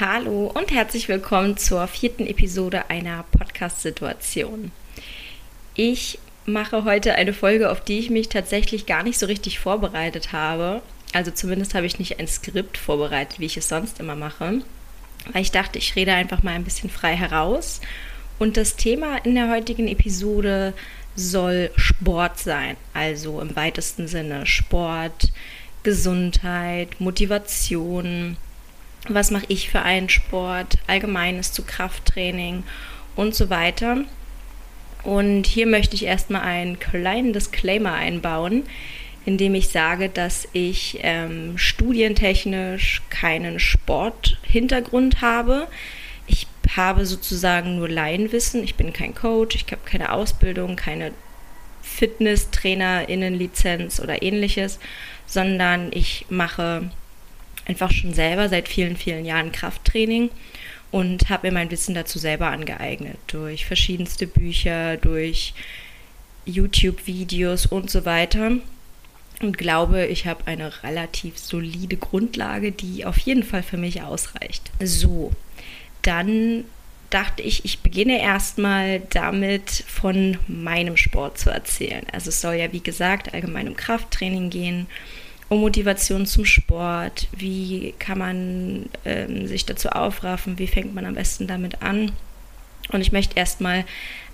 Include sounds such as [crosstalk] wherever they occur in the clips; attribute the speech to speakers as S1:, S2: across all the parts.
S1: Hallo und herzlich willkommen zur vierten Episode einer Podcast-Situation. Ich mache heute eine Folge, auf die ich mich tatsächlich gar nicht so richtig vorbereitet habe. Also zumindest habe ich nicht ein Skript vorbereitet, wie ich es sonst immer mache. Weil ich dachte, ich rede einfach mal ein bisschen frei heraus. Und das Thema in der heutigen Episode soll Sport sein. Also im weitesten Sinne Sport, Gesundheit, Motivation, was mache ich für einen Sport, allgemeines zu Krafttraining und so weiter. Und hier möchte ich erstmal einen kleinen Disclaimer einbauen, indem ich sage, dass ich ähm, studientechnisch keinen Sporthintergrund habe. Ich habe sozusagen nur Laienwissen. Ich bin kein Coach, ich habe keine Ausbildung, keine Fitnesstrainerinnenlizenz oder ähnliches, sondern ich mache einfach schon selber seit vielen, vielen Jahren Krafttraining und habe mir mein Wissen dazu selber angeeignet durch verschiedenste Bücher, durch YouTube-Videos und so weiter. Und glaube, ich habe eine relativ solide Grundlage, die auf jeden Fall für mich ausreicht. So, dann dachte ich, ich beginne erstmal damit, von meinem Sport zu erzählen. Also es soll ja, wie gesagt, allgemein um Krafttraining gehen um Motivation zum Sport, wie kann man ähm, sich dazu aufraffen, wie fängt man am besten damit an. Und ich möchte erstmal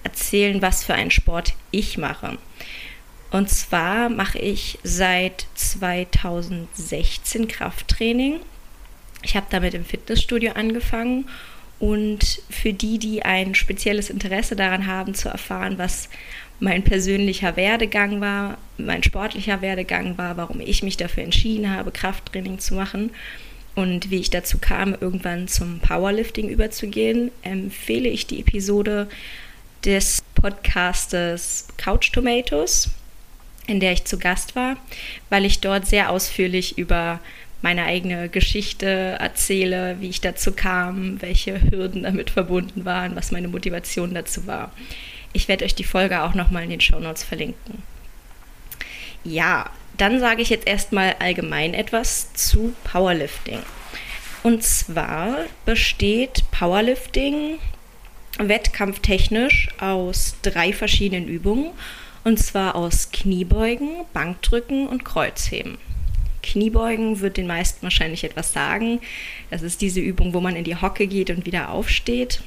S1: erzählen, was für einen Sport ich mache. Und zwar mache ich seit 2016 Krafttraining. Ich habe damit im Fitnessstudio angefangen und für die, die ein spezielles Interesse daran haben, zu erfahren, was mein persönlicher Werdegang war, mein sportlicher Werdegang war, warum ich mich dafür entschieden habe, Krafttraining zu machen und wie ich dazu kam, irgendwann zum Powerlifting überzugehen, empfehle ich die Episode des Podcastes Couch Tomatoes, in der ich zu Gast war, weil ich dort sehr ausführlich über meine eigene Geschichte erzähle, wie ich dazu kam, welche Hürden damit verbunden waren, was meine Motivation dazu war. Ich werde euch die Folge auch nochmal in den Show Notes verlinken. Ja, dann sage ich jetzt erstmal allgemein etwas zu Powerlifting. Und zwar besteht Powerlifting wettkampftechnisch aus drei verschiedenen Übungen. Und zwar aus Kniebeugen, Bankdrücken und Kreuzheben. Kniebeugen wird den meisten wahrscheinlich etwas sagen. Das ist diese Übung, wo man in die Hocke geht und wieder aufsteht.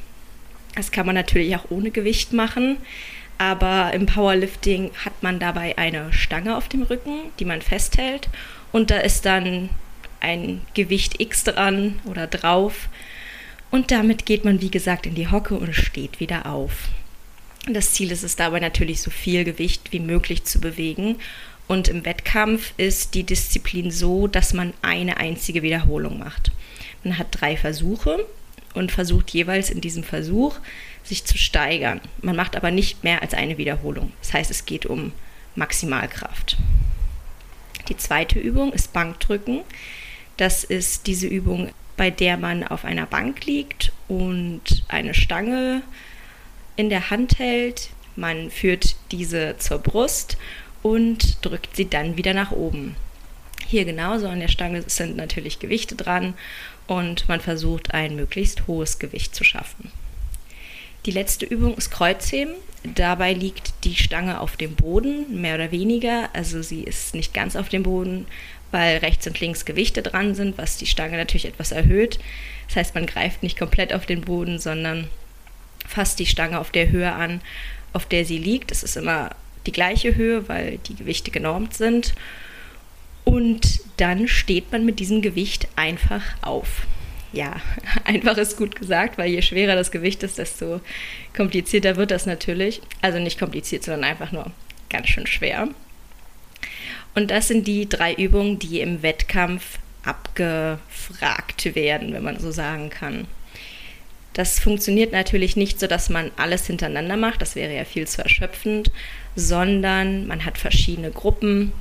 S1: Das kann man natürlich auch ohne Gewicht machen, aber im Powerlifting hat man dabei eine Stange auf dem Rücken, die man festhält und da ist dann ein Gewicht X dran oder drauf und damit geht man wie gesagt in die Hocke und steht wieder auf. Das Ziel ist es dabei natürlich so viel Gewicht wie möglich zu bewegen und im Wettkampf ist die Disziplin so, dass man eine einzige Wiederholung macht. Man hat drei Versuche und versucht jeweils in diesem Versuch sich zu steigern. Man macht aber nicht mehr als eine Wiederholung. Das heißt, es geht um Maximalkraft. Die zweite Übung ist Bankdrücken. Das ist diese Übung, bei der man auf einer Bank liegt und eine Stange in der Hand hält. Man führt diese zur Brust und drückt sie dann wieder nach oben. Hier genauso an der Stange sind natürlich Gewichte dran und man versucht ein möglichst hohes Gewicht zu schaffen. Die letzte Übung ist Kreuzheben. Dabei liegt die Stange auf dem Boden, mehr oder weniger. Also sie ist nicht ganz auf dem Boden, weil rechts und links Gewichte dran sind, was die Stange natürlich etwas erhöht. Das heißt, man greift nicht komplett auf den Boden, sondern fasst die Stange auf der Höhe an, auf der sie liegt. Es ist immer die gleiche Höhe, weil die Gewichte genormt sind. Und dann steht man mit diesem Gewicht einfach auf. Ja, [laughs] einfach ist gut gesagt, weil je schwerer das Gewicht ist, desto komplizierter wird das natürlich. Also nicht kompliziert, sondern einfach nur ganz schön schwer. Und das sind die drei Übungen, die im Wettkampf abgefragt werden, wenn man so sagen kann. Das funktioniert natürlich nicht so, dass man alles hintereinander macht, das wäre ja viel zu erschöpfend, sondern man hat verschiedene Gruppen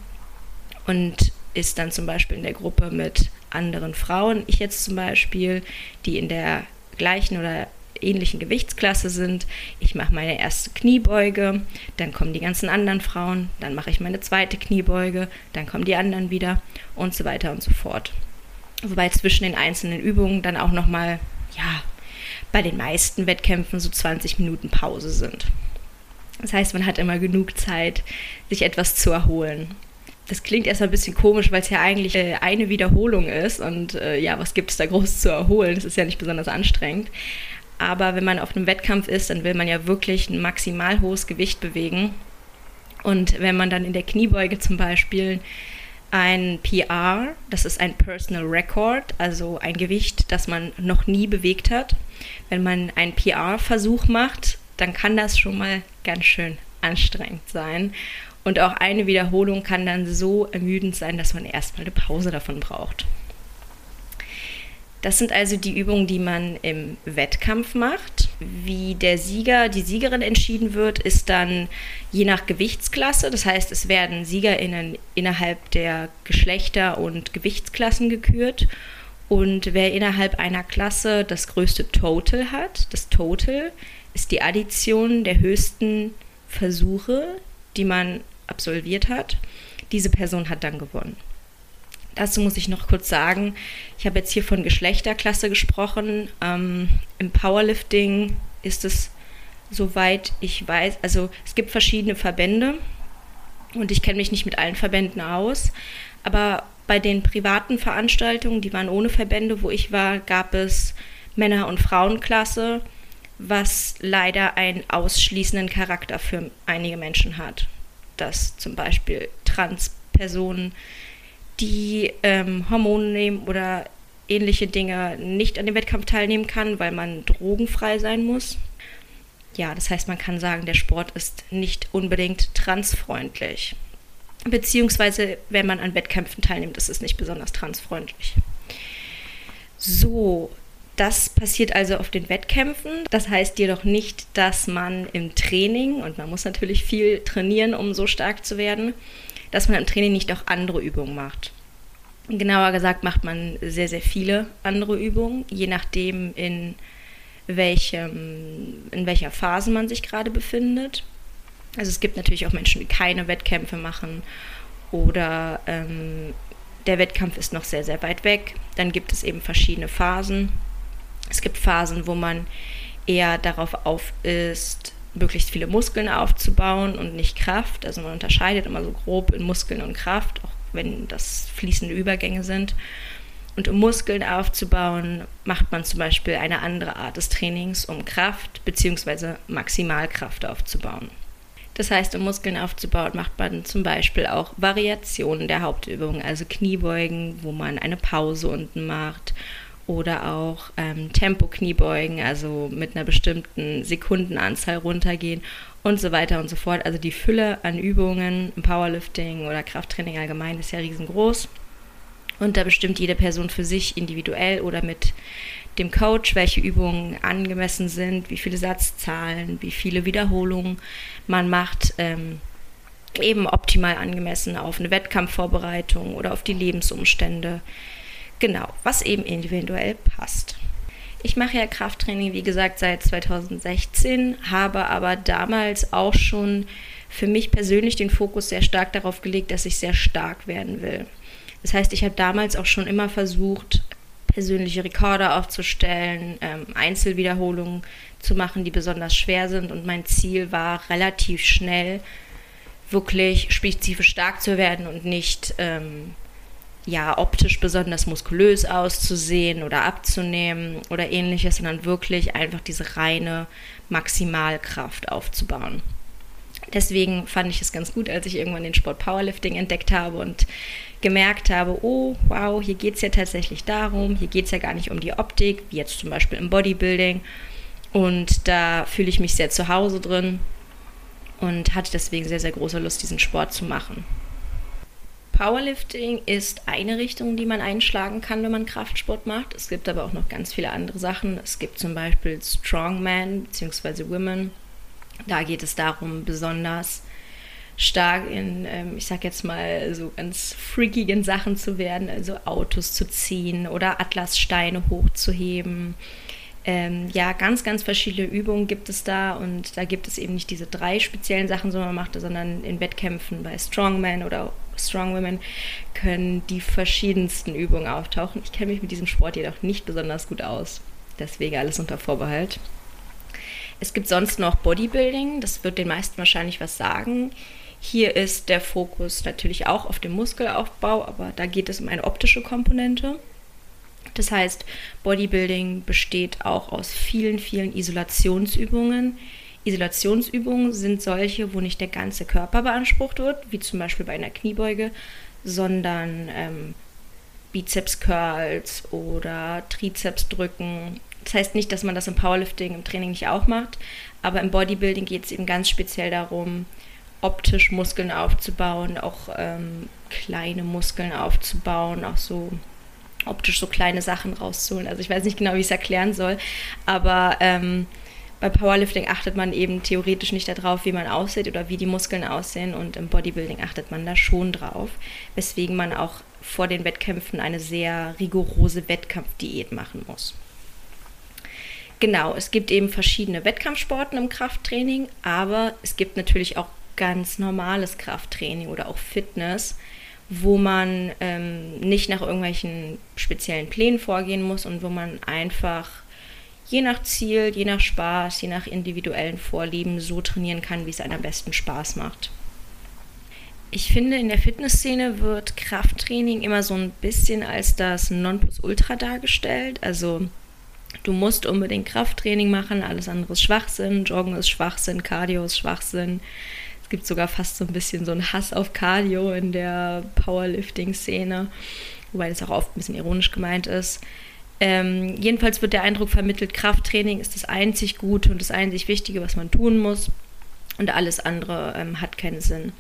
S1: und ist dann zum Beispiel in der Gruppe mit anderen Frauen. Ich jetzt zum Beispiel, die in der gleichen oder ähnlichen Gewichtsklasse sind. Ich mache meine erste Kniebeuge, dann kommen die ganzen anderen Frauen, dann mache ich meine zweite Kniebeuge, dann kommen die anderen wieder und so weiter und so fort. Wobei zwischen den einzelnen Übungen dann auch nochmal, ja, bei den meisten Wettkämpfen so 20 Minuten Pause sind. Das heißt, man hat immer genug Zeit, sich etwas zu erholen. Das klingt erstmal ein bisschen komisch, weil es ja eigentlich äh, eine Wiederholung ist und äh, ja, was gibt es da groß zu erholen? Das ist ja nicht besonders anstrengend. Aber wenn man auf einem Wettkampf ist, dann will man ja wirklich ein maximal hohes Gewicht bewegen. Und wenn man dann in der Kniebeuge zum Beispiel ein PR, das ist ein Personal Record, also ein Gewicht, das man noch nie bewegt hat. Wenn man einen PR-Versuch macht, dann kann das schon mal ganz schön anstrengend sein. Und auch eine Wiederholung kann dann so ermüdend sein, dass man erstmal eine Pause davon braucht. Das sind also die Übungen, die man im Wettkampf macht. Wie der Sieger, die Siegerin entschieden wird, ist dann je nach Gewichtsklasse. Das heißt, es werden SiegerInnen innerhalb der Geschlechter und Gewichtsklassen gekürt. Und wer innerhalb einer Klasse das größte Total hat, das Total ist die Addition der höchsten Versuche, die man absolviert hat. Diese Person hat dann gewonnen. Dazu muss ich noch kurz sagen, ich habe jetzt hier von Geschlechterklasse gesprochen. Ähm, Im Powerlifting ist es, soweit ich weiß, also es gibt verschiedene Verbände und ich kenne mich nicht mit allen Verbänden aus, aber bei den privaten Veranstaltungen, die waren ohne Verbände, wo ich war, gab es Männer- und Frauenklasse, was leider einen ausschließenden Charakter für einige Menschen hat. Dass zum Beispiel Transpersonen die ähm, Hormone nehmen oder ähnliche Dinge nicht an dem Wettkampf teilnehmen kann, weil man drogenfrei sein muss. Ja, das heißt, man kann sagen, der Sport ist nicht unbedingt transfreundlich. Beziehungsweise, wenn man an Wettkämpfen teilnimmt, ist es nicht besonders transfreundlich. So, das passiert also auf den Wettkämpfen. Das heißt jedoch nicht, dass man im Training, und man muss natürlich viel trainieren, um so stark zu werden, dass man im Training nicht auch andere Übungen macht. Genauer gesagt macht man sehr, sehr viele andere Übungen, je nachdem, in, welchem, in welcher Phase man sich gerade befindet. Also es gibt natürlich auch Menschen, die keine Wettkämpfe machen oder ähm, der Wettkampf ist noch sehr, sehr weit weg. Dann gibt es eben verschiedene Phasen. Es gibt Phasen, wo man eher darauf auf ist, möglichst viele Muskeln aufzubauen und nicht Kraft. Also man unterscheidet immer so grob in Muskeln und Kraft, auch wenn das fließende Übergänge sind. Und um Muskeln aufzubauen, macht man zum Beispiel eine andere Art des Trainings, um Kraft bzw. Maximalkraft aufzubauen. Das heißt, um Muskeln aufzubauen, macht man zum Beispiel auch Variationen der Hauptübungen, also Kniebeugen, wo man eine Pause unten macht oder auch ähm, Tempo-Kniebeugen, also mit einer bestimmten Sekundenanzahl runtergehen und so weiter und so fort. Also die Fülle an Übungen im Powerlifting oder Krafttraining allgemein ist ja riesengroß. Und da bestimmt jede Person für sich individuell oder mit dem Coach, welche Übungen angemessen sind, wie viele Satzzahlen, wie viele Wiederholungen man macht. Ähm, eben optimal angemessen auf eine Wettkampfvorbereitung oder auf die Lebensumstände Genau, was eben individuell passt. Ich mache ja Krafttraining, wie gesagt, seit 2016, habe aber damals auch schon für mich persönlich den Fokus sehr stark darauf gelegt, dass ich sehr stark werden will. Das heißt, ich habe damals auch schon immer versucht, persönliche Rekorde aufzustellen, ähm, Einzelwiederholungen zu machen, die besonders schwer sind. Und mein Ziel war relativ schnell wirklich spezifisch stark zu werden und nicht ähm, ja, optisch besonders muskulös auszusehen oder abzunehmen oder ähnliches, sondern wirklich einfach diese reine Maximalkraft aufzubauen. Deswegen fand ich es ganz gut, als ich irgendwann den Sport Powerlifting entdeckt habe und gemerkt habe, oh, wow, hier geht es ja tatsächlich darum, hier geht es ja gar nicht um die Optik, wie jetzt zum Beispiel im Bodybuilding. Und da fühle ich mich sehr zu Hause drin und hatte deswegen sehr, sehr große Lust, diesen Sport zu machen. Powerlifting ist eine Richtung, die man einschlagen kann, wenn man Kraftsport macht. Es gibt aber auch noch ganz viele andere Sachen. Es gibt zum Beispiel Strongman bzw. Women. Da geht es darum, besonders stark in, ähm, ich sag jetzt mal, so ganz freakigen Sachen zu werden, also Autos zu ziehen oder Atlassteine hochzuheben. Ähm, ja, ganz, ganz verschiedene Übungen gibt es da und da gibt es eben nicht diese drei speziellen Sachen, die man macht, sondern in Wettkämpfen bei Strongman oder Strong Women können die verschiedensten Übungen auftauchen. Ich kenne mich mit diesem Sport jedoch nicht besonders gut aus. Deswegen alles unter Vorbehalt. Es gibt sonst noch Bodybuilding, das wird den meisten wahrscheinlich was sagen. Hier ist der Fokus natürlich auch auf dem Muskelaufbau, aber da geht es um eine optische Komponente. Das heißt, Bodybuilding besteht auch aus vielen, vielen Isolationsübungen. Isolationsübungen sind solche, wo nicht der ganze Körper beansprucht wird, wie zum Beispiel bei einer Kniebeuge, sondern ähm, Bizeps-Curls oder Trizeps-Drücken. Das heißt nicht, dass man das im Powerlifting, im Training nicht auch macht, aber im Bodybuilding geht es eben ganz speziell darum, optisch Muskeln aufzubauen, auch ähm, kleine Muskeln aufzubauen, auch so optisch so kleine Sachen rauszuholen. Also ich weiß nicht genau, wie ich es erklären soll, aber ähm, bei Powerlifting achtet man eben theoretisch nicht darauf, wie man aussieht oder wie die Muskeln aussehen und im Bodybuilding achtet man da schon drauf, weswegen man auch vor den Wettkämpfen eine sehr rigorose Wettkampfdiät machen muss. Genau, es gibt eben verschiedene Wettkampfsporten im Krafttraining, aber es gibt natürlich auch ganz normales Krafttraining oder auch Fitness, wo man ähm, nicht nach irgendwelchen speziellen Plänen vorgehen muss und wo man einfach je nach Ziel, je nach Spaß, je nach individuellen Vorlieben so trainieren kann, wie es einem am besten Spaß macht. Ich finde, in der Fitnessszene wird Krafttraining immer so ein bisschen als das Nonplusultra dargestellt. Also du musst unbedingt Krafttraining machen, alles andere ist Schwachsinn, Joggen ist Schwachsinn, Cardio ist Schwachsinn. Es gibt sogar fast so ein bisschen so einen Hass auf Cardio in der Powerlifting-Szene, wobei das auch oft ein bisschen ironisch gemeint ist. Ähm, jedenfalls wird der Eindruck vermittelt, Krafttraining ist das einzig Gute und das einzig Wichtige, was man tun muss. Und alles andere ähm, hat keinen Sinn.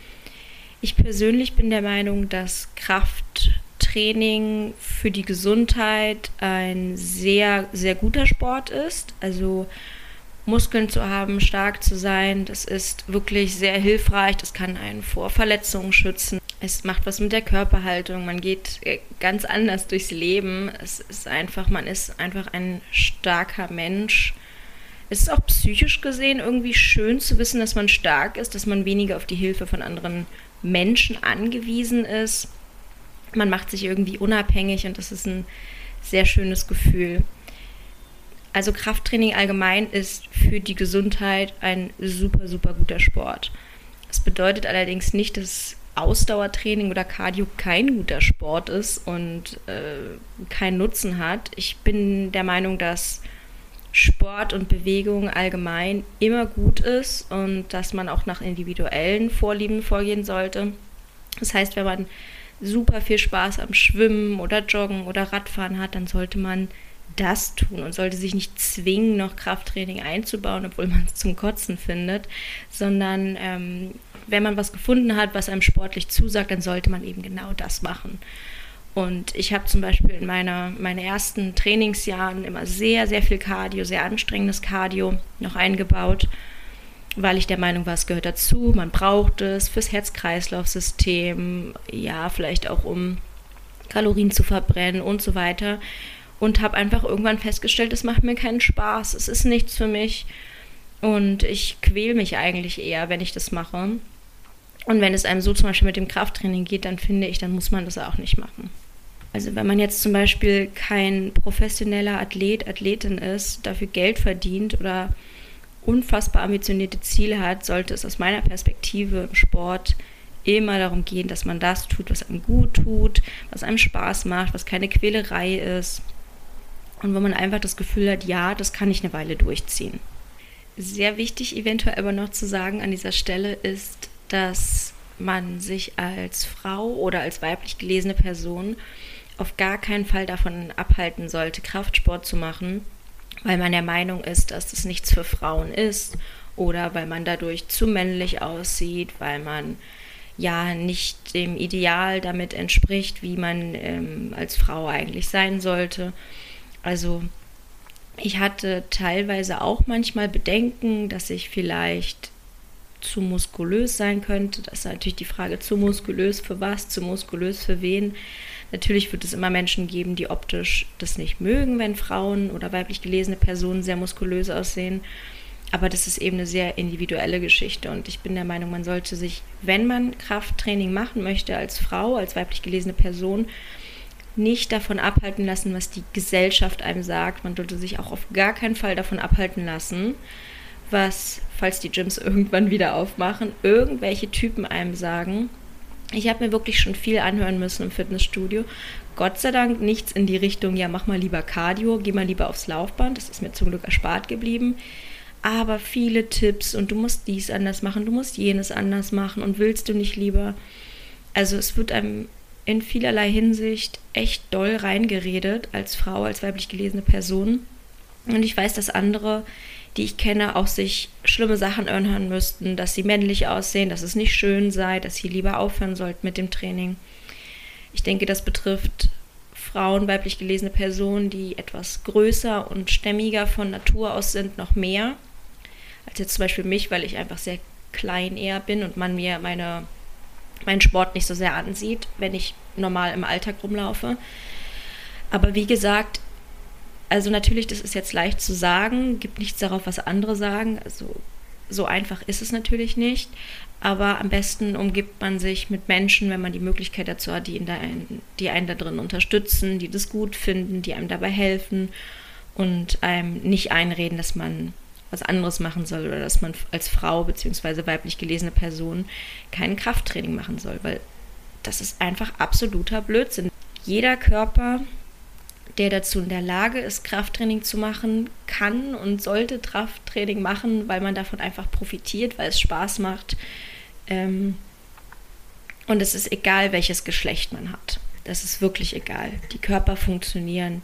S1: Ich persönlich bin der Meinung, dass Krafttraining für die Gesundheit ein sehr, sehr guter Sport ist. Also Muskeln zu haben, stark zu sein, das ist wirklich sehr hilfreich. Das kann einen vor Verletzungen schützen. Es macht was mit der Körperhaltung. Man geht äh, ganz anders durchs Leben. Es ist einfach, man ist einfach ein starker Mensch. Es ist auch psychisch gesehen irgendwie schön zu wissen, dass man stark ist, dass man weniger auf die Hilfe von anderen Menschen angewiesen ist. Man macht sich irgendwie unabhängig und das ist ein sehr schönes Gefühl. Also Krafttraining allgemein ist für die Gesundheit ein super, super guter Sport. Das bedeutet allerdings nicht, dass Ausdauertraining oder Cardio kein guter Sport ist und äh, keinen Nutzen hat. Ich bin der Meinung, dass Sport und Bewegung allgemein immer gut ist und dass man auch nach individuellen Vorlieben vorgehen sollte. Das heißt, wenn man super viel Spaß am Schwimmen oder Joggen oder Radfahren hat, dann sollte man das tun und sollte sich nicht zwingen, noch Krafttraining einzubauen, obwohl man es zum Kotzen findet, sondern ähm, wenn man was gefunden hat, was einem sportlich zusagt, dann sollte man eben genau das machen. Und ich habe zum Beispiel in meiner, meinen ersten Trainingsjahren immer sehr, sehr viel Cardio, sehr anstrengendes Cardio noch eingebaut, weil ich der Meinung war, es gehört dazu, man braucht es fürs Herz-Kreislauf-System, ja, vielleicht auch um Kalorien zu verbrennen und so weiter und habe einfach irgendwann festgestellt, es macht mir keinen Spaß, es ist nichts für mich und ich quäle mich eigentlich eher, wenn ich das mache. Und wenn es einem so zum Beispiel mit dem Krafttraining geht, dann finde ich, dann muss man das auch nicht machen. Also wenn man jetzt zum Beispiel kein professioneller Athlet, Athletin ist, dafür Geld verdient oder unfassbar ambitionierte Ziele hat, sollte es aus meiner Perspektive im Sport immer darum gehen, dass man das tut, was einem gut tut, was einem Spaß macht, was keine Quälerei ist und wo man einfach das Gefühl hat, ja, das kann ich eine Weile durchziehen. Sehr wichtig eventuell aber noch zu sagen an dieser Stelle ist, dass man sich als Frau oder als weiblich gelesene Person auf gar keinen Fall davon abhalten sollte, Kraftsport zu machen, weil man der Meinung ist, dass das nichts für Frauen ist oder weil man dadurch zu männlich aussieht, weil man ja nicht dem Ideal damit entspricht, wie man ähm, als Frau eigentlich sein sollte. Also ich hatte teilweise auch manchmal Bedenken, dass ich vielleicht zu muskulös sein könnte. Das ist natürlich die Frage, zu muskulös für was, zu muskulös für wen. Natürlich wird es immer Menschen geben, die optisch das nicht mögen, wenn Frauen oder weiblich gelesene Personen sehr muskulös aussehen. aber das ist eben eine sehr individuelle Geschichte und ich bin der Meinung, man sollte sich, wenn man Krafttraining machen möchte als Frau, als weiblich gelesene Person, nicht davon abhalten lassen, was die Gesellschaft einem sagt. Man sollte sich auch auf gar keinen Fall davon abhalten lassen, was, falls die Gyms [laughs] irgendwann wieder aufmachen, irgendwelche Typen einem sagen. Ich habe mir wirklich schon viel anhören müssen im Fitnessstudio. Gott sei Dank nichts in die Richtung, ja, mach mal lieber Cardio, geh mal lieber aufs Laufband. Das ist mir zum Glück erspart geblieben. Aber viele Tipps und du musst dies anders machen, du musst jenes anders machen und willst du nicht lieber. Also es wird einem in vielerlei Hinsicht echt doll reingeredet als Frau, als weiblich gelesene Person. Und ich weiß, dass andere, die ich kenne, auch sich schlimme Sachen anhören müssten, dass sie männlich aussehen, dass es nicht schön sei, dass sie lieber aufhören sollten mit dem Training. Ich denke, das betrifft Frauen, weiblich gelesene Personen, die etwas größer und stämmiger von Natur aus sind, noch mehr. Als jetzt zum Beispiel mich, weil ich einfach sehr klein eher bin und man mir meine meinen Sport nicht so sehr ansieht, wenn ich normal im Alltag rumlaufe. Aber wie gesagt, also natürlich, das ist jetzt leicht zu sagen, gibt nichts darauf, was andere sagen. Also so einfach ist es natürlich nicht. Aber am besten umgibt man sich mit Menschen, wenn man die Möglichkeit dazu hat, die, da, die einen da drin unterstützen, die das gut finden, die einem dabei helfen und einem nicht einreden, dass man was anderes machen soll oder dass man als Frau bzw. weiblich gelesene Person kein Krafttraining machen soll, weil das ist einfach absoluter Blödsinn. Jeder Körper, der dazu in der Lage ist, Krafttraining zu machen, kann und sollte Krafttraining machen, weil man davon einfach profitiert, weil es Spaß macht. Ähm, und es ist egal, welches Geschlecht man hat. Das ist wirklich egal. Die Körper funktionieren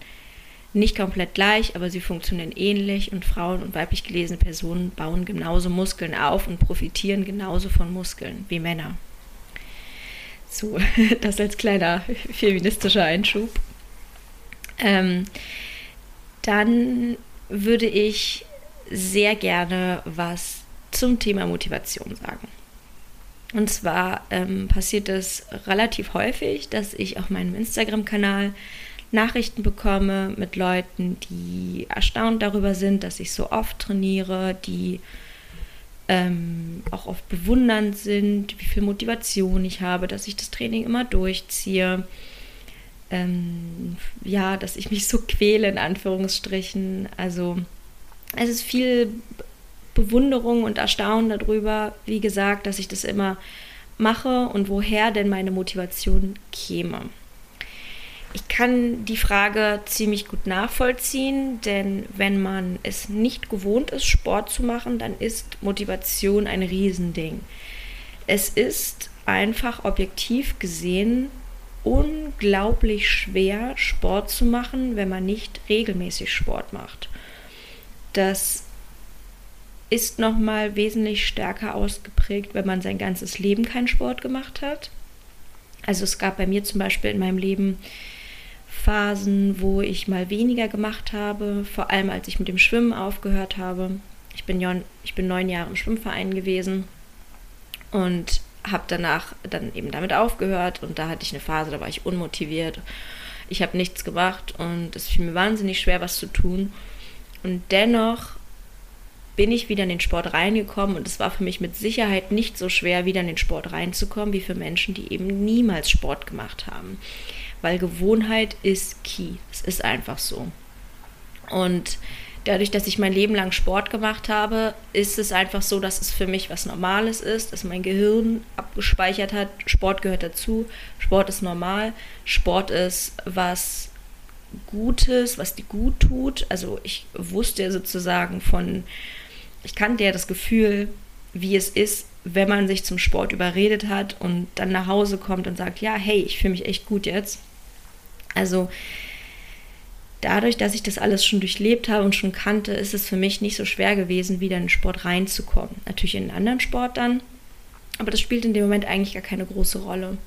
S1: nicht komplett gleich, aber sie funktionieren ähnlich und Frauen und weiblich gelesene Personen bauen genauso Muskeln auf und profitieren genauso von Muskeln wie Männer. So, [laughs] das als kleiner feministischer Einschub. Ähm, dann würde ich sehr gerne was zum Thema Motivation sagen. Und zwar ähm, passiert es relativ häufig, dass ich auf meinem Instagram-Kanal Nachrichten bekomme mit Leuten, die erstaunt darüber sind, dass ich so oft trainiere, die ähm, auch oft bewundernd sind, wie viel Motivation ich habe, dass ich das Training immer durchziehe. Ähm, ja, dass ich mich so quäle, in Anführungsstrichen. Also es ist viel Bewunderung und Erstaunen darüber, wie gesagt, dass ich das immer mache und woher denn meine Motivation käme. Ich kann die Frage ziemlich gut nachvollziehen, denn wenn man es nicht gewohnt ist, Sport zu machen, dann ist Motivation ein Riesending. Es ist einfach objektiv gesehen unglaublich schwer, Sport zu machen, wenn man nicht regelmäßig Sport macht. Das ist nochmal wesentlich stärker ausgeprägt, wenn man sein ganzes Leben keinen Sport gemacht hat. Also es gab bei mir zum Beispiel in meinem Leben Phasen, wo ich mal weniger gemacht habe, vor allem als ich mit dem Schwimmen aufgehört habe. Ich bin, ich bin neun Jahre im Schwimmverein gewesen und habe danach dann eben damit aufgehört und da hatte ich eine Phase, da war ich unmotiviert. Ich habe nichts gemacht und es fiel mir wahnsinnig schwer, was zu tun. Und dennoch bin ich wieder in den Sport reingekommen und es war für mich mit Sicherheit nicht so schwer, wieder in den Sport reinzukommen, wie für Menschen, die eben niemals Sport gemacht haben weil Gewohnheit ist key. Es ist einfach so. Und dadurch, dass ich mein Leben lang Sport gemacht habe, ist es einfach so, dass es für mich was Normales ist, dass mein Gehirn abgespeichert hat, Sport gehört dazu, Sport ist normal, Sport ist was Gutes, was dir gut tut. Also ich wusste sozusagen von, ich kannte ja das Gefühl, wie es ist, wenn man sich zum Sport überredet hat und dann nach Hause kommt und sagt, ja, hey, ich fühle mich echt gut jetzt. Also dadurch, dass ich das alles schon durchlebt habe und schon kannte, ist es für mich nicht so schwer gewesen, wieder in den Sport reinzukommen. Natürlich in einen anderen Sport dann, aber das spielt in dem Moment eigentlich gar keine große Rolle.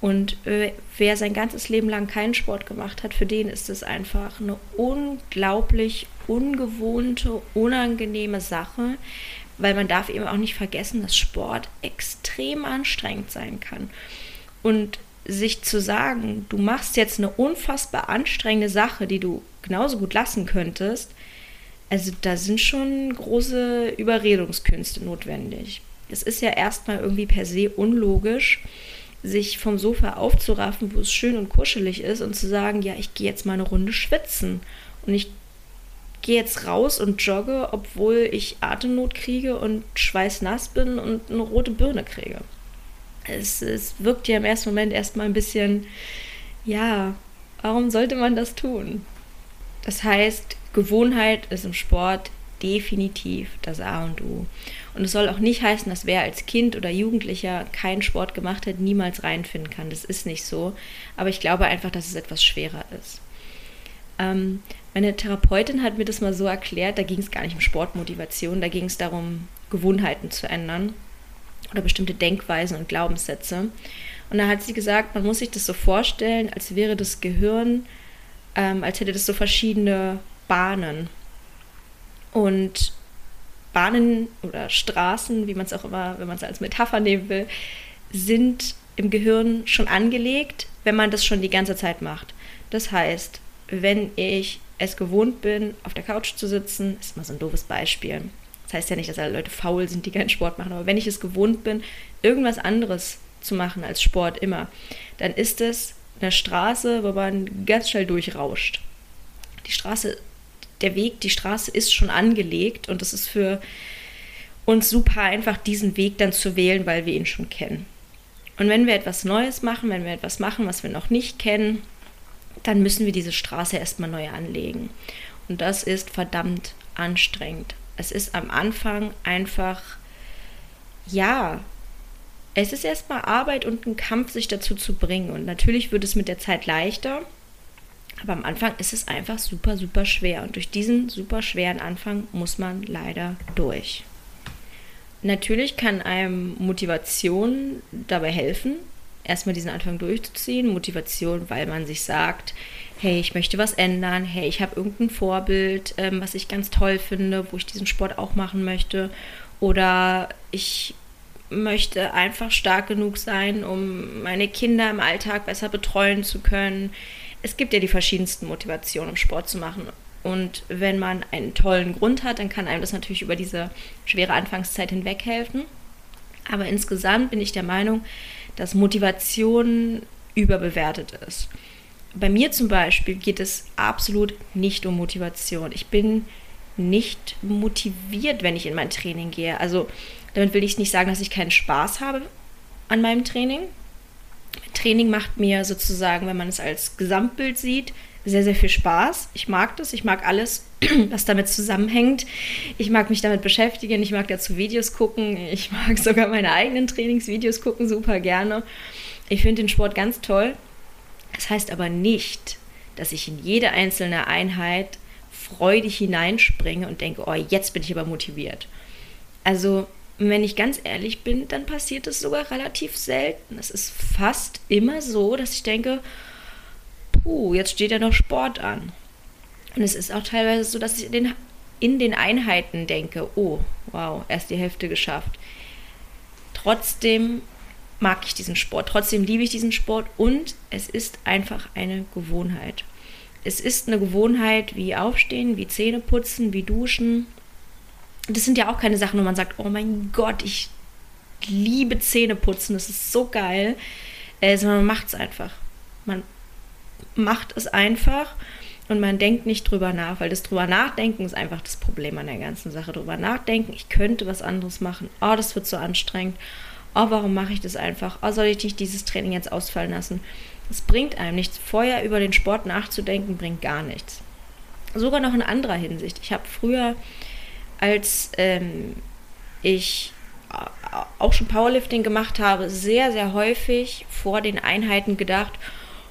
S1: Und äh, wer sein ganzes Leben lang keinen Sport gemacht hat, für den ist es einfach eine unglaublich ungewohnte, unangenehme Sache, weil man darf eben auch nicht vergessen, dass Sport extrem anstrengend sein kann. Und sich zu sagen, du machst jetzt eine unfassbar anstrengende Sache, die du genauso gut lassen könntest, Also da sind schon große Überredungskünste notwendig. Es ist ja erstmal irgendwie per se unlogisch, sich vom Sofa aufzuraffen, wo es schön und kuschelig ist und zu sagen, ja, ich gehe jetzt mal eine Runde schwitzen und ich gehe jetzt raus und jogge, obwohl ich Atemnot kriege und schweißnass bin und eine rote Birne kriege. Es, es wirkt ja im ersten Moment erstmal ein bisschen, ja, warum sollte man das tun? Das heißt, Gewohnheit ist im Sport definitiv das A und O. Und es soll auch nicht heißen, dass wer als Kind oder Jugendlicher keinen Sport gemacht hat, niemals reinfinden kann. Das ist nicht so. Aber ich glaube einfach, dass es etwas schwerer ist. Ähm, meine Therapeutin hat mir das mal so erklärt, da ging es gar nicht um Sportmotivation, da ging es darum, Gewohnheiten zu ändern oder bestimmte Denkweisen und Glaubenssätze. Und da hat sie gesagt, man muss sich das so vorstellen, als wäre das Gehirn, ähm, als hätte das so verschiedene Bahnen. Und Bahnen oder Straßen, wie man es auch immer, wenn man es als Metapher nehmen will, sind im Gehirn schon angelegt, wenn man das schon die ganze Zeit macht. Das heißt, wenn ich es gewohnt bin, auf der Couch zu sitzen, ist mal so ein doofes Beispiel. Das heißt ja nicht, dass alle Leute faul sind, die keinen Sport machen, aber wenn ich es gewohnt bin, irgendwas anderes zu machen als Sport immer, dann ist es eine Straße, wo man ganz schnell durchrauscht. Die Straße der Weg, die Straße ist schon angelegt und es ist für uns super einfach, diesen Weg dann zu wählen, weil wir ihn schon kennen. Und wenn wir etwas Neues machen, wenn wir etwas machen, was wir noch nicht kennen, dann müssen wir diese Straße erstmal neu anlegen. Und das ist verdammt anstrengend. Es ist am Anfang einfach, ja, es ist erstmal Arbeit und ein Kampf, sich dazu zu bringen. Und natürlich wird es mit der Zeit leichter. Aber am Anfang ist es einfach super, super schwer. Und durch diesen super schweren Anfang muss man leider durch. Natürlich kann einem Motivation dabei helfen, erstmal diesen Anfang durchzuziehen. Motivation, weil man sich sagt, hey, ich möchte was ändern, hey, ich habe irgendein Vorbild, ähm, was ich ganz toll finde, wo ich diesen Sport auch machen möchte. Oder ich möchte einfach stark genug sein, um meine Kinder im Alltag besser betreuen zu können es gibt ja die verschiedensten Motivationen, um Sport zu machen. Und wenn man einen tollen Grund hat, dann kann einem das natürlich über diese schwere Anfangszeit hinweg helfen. Aber insgesamt bin ich der Meinung, dass Motivation überbewertet ist. Bei mir zum Beispiel geht es absolut nicht um Motivation. Ich bin nicht motiviert, wenn ich in mein Training gehe. Also damit will ich nicht sagen, dass ich keinen Spaß habe an meinem Training. Training macht mir sozusagen, wenn man es als Gesamtbild sieht, sehr, sehr viel Spaß. Ich mag das, ich mag alles, [clears throat] was damit zusammenhängt. Ich mag mich damit beschäftigen, ich mag dazu Videos gucken, ich mag [laughs] sogar meine eigenen Trainingsvideos gucken, super gerne. Ich finde den Sport ganz toll. Das heißt aber nicht, dass ich in jede einzelne Einheit freudig hineinspringe und denke, oh, jetzt bin ich aber motiviert. Also wenn ich ganz ehrlich bin, dann passiert es sogar relativ selten. Es ist fast immer so, dass ich denke, puh, jetzt steht ja noch Sport an. Und es ist auch teilweise so, dass ich in den, in den Einheiten denke, oh, wow, erst die Hälfte geschafft. Trotzdem mag ich diesen Sport, trotzdem liebe ich diesen Sport und es ist einfach eine Gewohnheit. Es ist eine Gewohnheit wie Aufstehen, wie Zähne putzen, wie Duschen, das sind ja auch keine Sachen, wo man sagt, oh mein Gott, ich liebe Zähne putzen, das ist so geil, äh, sondern man macht es einfach. Man macht es einfach und man denkt nicht drüber nach, weil das drüber nachdenken ist einfach das Problem an der ganzen Sache. Drüber nachdenken, ich könnte was anderes machen. Oh, das wird so anstrengend. Oh, warum mache ich das einfach? Oh, soll ich nicht dieses Training jetzt ausfallen lassen? Es bringt einem nichts. Vorher über den Sport nachzudenken, bringt gar nichts. Sogar noch in anderer Hinsicht. Ich habe früher als ähm, ich auch schon Powerlifting gemacht habe, sehr, sehr häufig vor den Einheiten gedacht,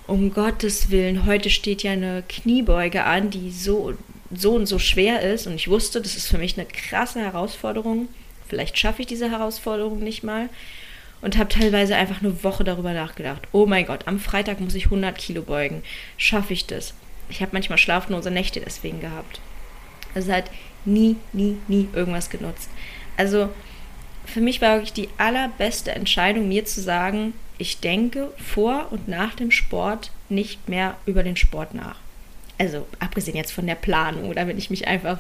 S1: um Gottes Willen, heute steht ja eine Kniebeuge an, die so, so und so schwer ist. Und ich wusste, das ist für mich eine krasse Herausforderung. Vielleicht schaffe ich diese Herausforderung nicht mal. Und habe teilweise einfach eine Woche darüber nachgedacht. Oh mein Gott, am Freitag muss ich 100 Kilo beugen. Schaffe ich das? Ich habe manchmal schlaflose Nächte deswegen gehabt. Also hat nie, nie, nie irgendwas genutzt. Also für mich war wirklich die allerbeste Entscheidung, mir zu sagen, ich denke vor und nach dem Sport nicht mehr über den Sport nach. Also abgesehen jetzt von der Planung oder wenn ich mich einfach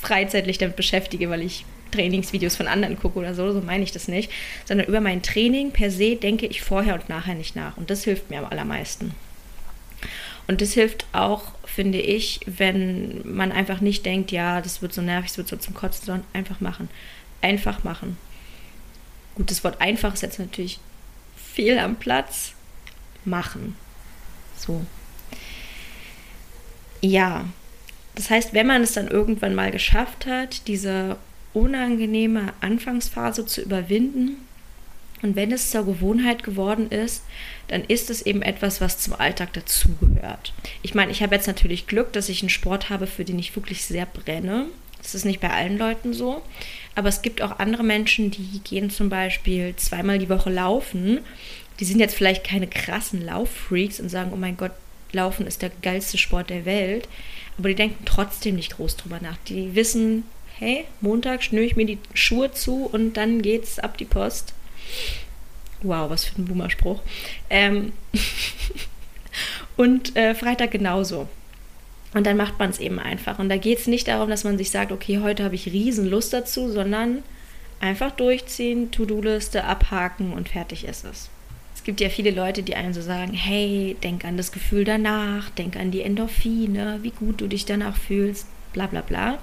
S1: freizeitlich damit beschäftige, weil ich Trainingsvideos von anderen gucke oder so, so meine ich das nicht, sondern über mein Training per se denke ich vorher und nachher nicht nach. Und das hilft mir am allermeisten. Und das hilft auch, finde ich, wenn man einfach nicht denkt, ja, das wird so nervig, das wird so zum Kotzen, sondern einfach machen. Einfach machen. Gut, das Wort einfach ist jetzt natürlich viel am Platz. Machen. So. Ja. Das heißt, wenn man es dann irgendwann mal geschafft hat, diese unangenehme Anfangsphase zu überwinden. Und wenn es zur Gewohnheit geworden ist, dann ist es eben etwas, was zum Alltag dazugehört. Ich meine, ich habe jetzt natürlich Glück, dass ich einen Sport habe, für den ich wirklich sehr brenne. Das ist nicht bei allen Leuten so. Aber es gibt auch andere Menschen, die gehen zum Beispiel zweimal die Woche laufen. Die sind jetzt vielleicht keine krassen Lauffreaks und sagen, oh mein Gott, Laufen ist der geilste Sport der Welt. Aber die denken trotzdem nicht groß drüber nach. Die wissen, hey, Montag schnüre ich mir die Schuhe zu und dann geht's ab die Post. Wow, was für ein Boomerspruch. Ähm [laughs] und äh, Freitag genauso. Und dann macht man es eben einfach. Und da geht es nicht darum, dass man sich sagt, okay, heute habe ich riesen Lust dazu, sondern einfach durchziehen, To-Do-Liste abhaken und fertig ist es. Es gibt ja viele Leute, die einem so sagen, hey, denk an das Gefühl danach, denk an die Endorphine, wie gut du dich danach fühlst, bla bla bla.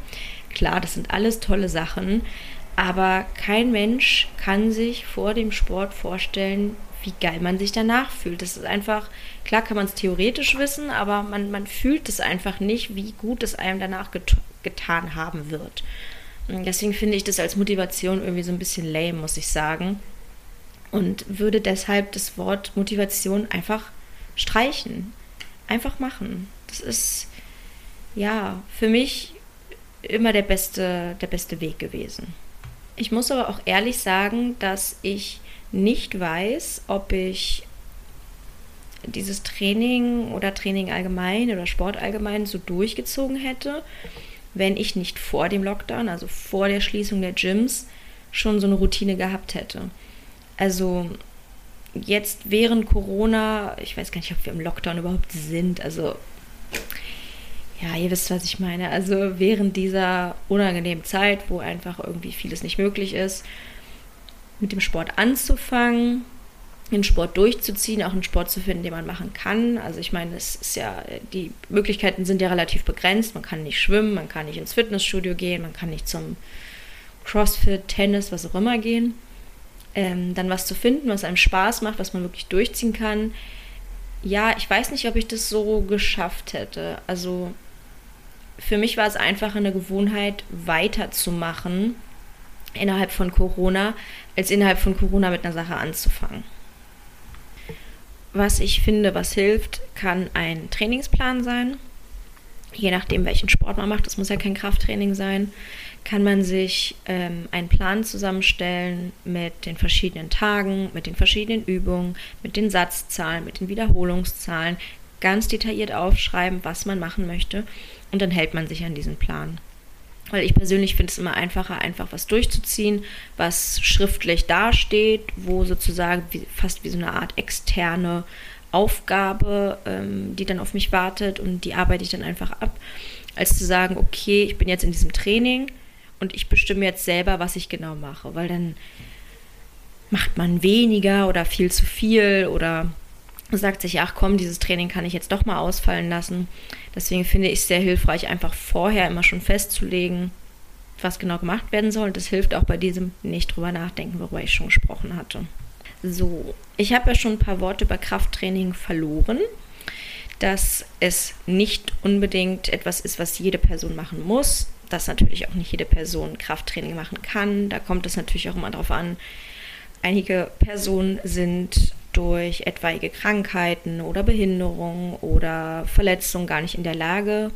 S1: Klar, das sind alles tolle Sachen, aber kein Mensch kann sich vor dem Sport vorstellen, wie geil man sich danach fühlt. Das ist einfach, klar kann man es theoretisch wissen, aber man, man fühlt es einfach nicht, wie gut es einem danach get getan haben wird. Und deswegen finde ich das als Motivation irgendwie so ein bisschen lame, muss ich sagen. Und würde deshalb das Wort Motivation einfach streichen. Einfach machen. Das ist, ja, für mich immer der beste, der beste Weg gewesen. Ich muss aber auch ehrlich sagen, dass ich nicht weiß, ob ich dieses Training oder Training allgemein oder Sport allgemein so durchgezogen hätte, wenn ich nicht vor dem Lockdown, also vor der Schließung der Gyms, schon so eine Routine gehabt hätte. Also jetzt während Corona, ich weiß gar nicht, ob wir im Lockdown überhaupt sind, also ja, ihr wisst, was ich meine. Also während dieser unangenehmen Zeit, wo einfach irgendwie vieles nicht möglich ist, mit dem Sport anzufangen, den Sport durchzuziehen, auch einen Sport zu finden, den man machen kann. Also ich meine, es ist ja, die Möglichkeiten sind ja relativ begrenzt. Man kann nicht schwimmen, man kann nicht ins Fitnessstudio gehen, man kann nicht zum Crossfit, Tennis, was auch immer gehen. Ähm, dann was zu finden, was einem Spaß macht, was man wirklich durchziehen kann. Ja, ich weiß nicht, ob ich das so geschafft hätte. Also für mich war es einfach eine Gewohnheit, weiterzumachen innerhalb von Corona, als innerhalb von Corona mit einer Sache anzufangen. Was ich finde, was hilft, kann ein Trainingsplan sein. Je nachdem, welchen Sport man macht, das muss ja kein Krafttraining sein, kann man sich ähm, einen Plan zusammenstellen mit den verschiedenen Tagen, mit den verschiedenen Übungen, mit den Satzzahlen, mit den Wiederholungszahlen, ganz detailliert aufschreiben, was man machen möchte und dann hält man sich an diesen Plan. Weil ich persönlich finde es immer einfacher, einfach was durchzuziehen, was schriftlich dasteht, wo sozusagen wie, fast wie so eine Art externe Aufgabe, ähm, die dann auf mich wartet und die arbeite ich dann einfach ab, als zu sagen, okay, ich bin jetzt in diesem Training und ich bestimme jetzt selber, was ich genau mache, weil dann macht man weniger oder viel zu viel oder sagt sich, ach komm, dieses Training kann ich jetzt doch mal ausfallen lassen. Deswegen finde ich es sehr hilfreich, einfach vorher immer schon festzulegen, was genau gemacht werden soll. Und das hilft auch bei diesem nicht drüber nachdenken, worüber ich schon gesprochen hatte. So, ich habe ja schon ein paar Worte über Krafttraining verloren, dass es nicht unbedingt etwas ist, was jede Person machen muss, dass natürlich auch nicht jede Person Krafttraining machen kann. Da kommt es natürlich auch immer darauf an. Einige Personen sind durch etwaige Krankheiten oder Behinderungen oder Verletzungen gar nicht in der Lage,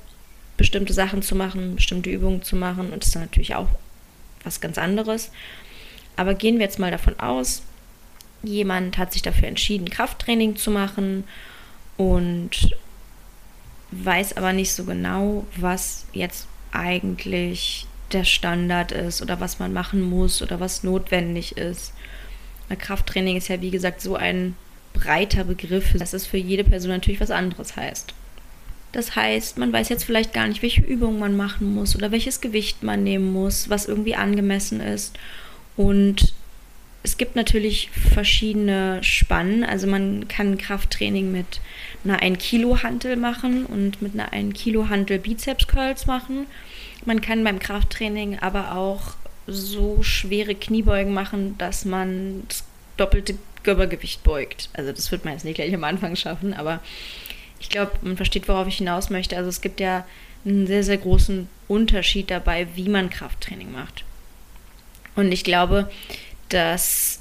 S1: bestimmte Sachen zu machen, bestimmte Übungen zu machen. Und das ist natürlich auch was ganz anderes. Aber gehen wir jetzt mal davon aus, jemand hat sich dafür entschieden, Krafttraining zu machen und weiß aber nicht so genau, was jetzt eigentlich der Standard ist oder was man machen muss oder was notwendig ist. Krafttraining ist ja, wie gesagt, so ein breiter Begriff, dass es für jede Person natürlich was anderes heißt.
S2: Das heißt, man weiß jetzt vielleicht gar nicht, welche Übungen man machen muss oder welches Gewicht man nehmen muss, was irgendwie angemessen ist. Und es gibt natürlich verschiedene Spannen. Also man kann Krafttraining mit einer 1 Kilo Hantel machen und mit einer 1 Kilo Hantel Bizeps Curls machen. Man kann beim Krafttraining aber auch so schwere Kniebeugen machen, dass man das doppelte Körpergewicht beugt. Also das wird man jetzt nicht gleich am Anfang schaffen, aber ich glaube, man versteht, worauf ich hinaus möchte. Also es gibt ja einen sehr, sehr großen Unterschied dabei, wie man Krafttraining macht. Und ich glaube, dass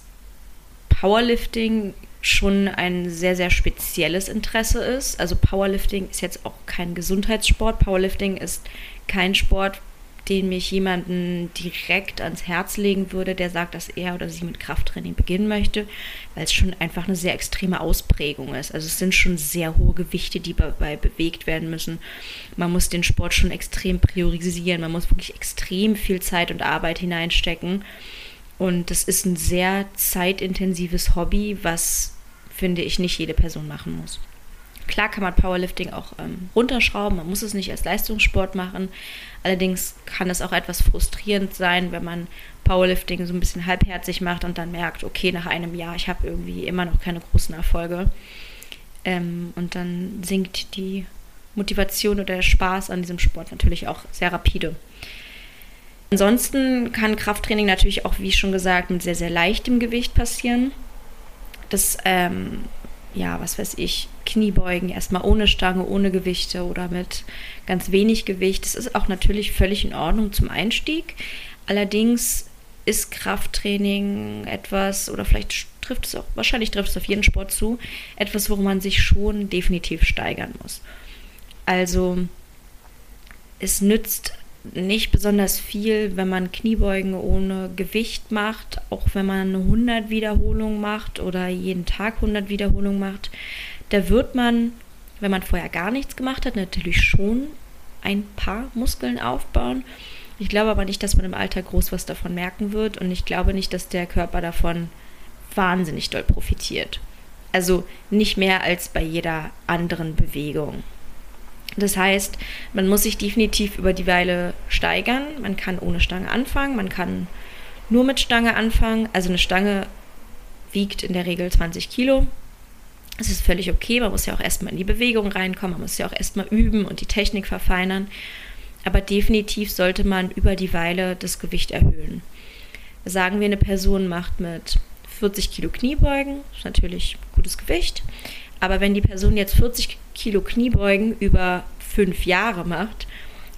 S2: Powerlifting schon ein sehr, sehr spezielles Interesse ist. Also Powerlifting ist jetzt auch kein Gesundheitssport. Powerlifting ist kein Sport, den mich jemanden direkt ans Herz legen würde, der sagt, dass er oder sie mit Krafttraining beginnen möchte, weil es schon einfach eine sehr extreme Ausprägung ist. Also es sind schon sehr hohe Gewichte, die dabei bewegt werden müssen. Man muss den Sport schon extrem priorisieren. Man muss wirklich extrem viel Zeit und Arbeit hineinstecken. Und das ist ein sehr zeitintensives Hobby, was, finde ich, nicht jede Person machen muss. Klar kann man Powerlifting auch ähm, runterschrauben, man muss es nicht als Leistungssport machen. Allerdings kann es auch etwas frustrierend sein, wenn man Powerlifting so ein bisschen halbherzig macht und dann merkt, okay, nach einem Jahr, ich habe irgendwie immer noch keine großen Erfolge. Ähm, und dann sinkt die Motivation oder der Spaß an diesem Sport natürlich auch sehr rapide. Ansonsten kann Krafttraining natürlich auch, wie schon gesagt, mit sehr, sehr leichtem Gewicht passieren. Das, ähm, ja, was weiß ich, Kniebeugen erstmal ohne Stange, ohne Gewichte oder mit ganz wenig Gewicht. Das ist auch natürlich völlig in Ordnung zum Einstieg. Allerdings ist Krafttraining etwas, oder vielleicht trifft es auch, wahrscheinlich trifft es auf jeden Sport zu, etwas, worum man sich schon definitiv steigern muss. Also es nützt nicht besonders viel, wenn man Kniebeugen ohne Gewicht macht, auch wenn man 100 Wiederholungen macht oder jeden Tag 100 Wiederholungen macht. Da wird man, wenn man vorher gar nichts gemacht hat, natürlich schon ein paar Muskeln aufbauen. Ich glaube aber nicht, dass man im Alltag groß was davon merken wird und ich glaube nicht, dass der Körper davon wahnsinnig doll profitiert. Also nicht mehr als bei jeder anderen Bewegung. Das heißt, man muss sich definitiv über die Weile steigern. Man kann ohne Stange anfangen, man kann nur mit Stange anfangen. Also eine Stange wiegt in der Regel 20 Kilo. Es ist völlig okay, man muss ja auch erstmal in die Bewegung reinkommen, man muss ja auch erstmal üben und die Technik verfeinern. Aber definitiv sollte man über die Weile das Gewicht erhöhen. Sagen wir, eine Person macht mit 40 Kilo Kniebeugen, ist natürlich gutes Gewicht. Aber wenn die Person jetzt 40 Kilo Kniebeugen über fünf Jahre macht,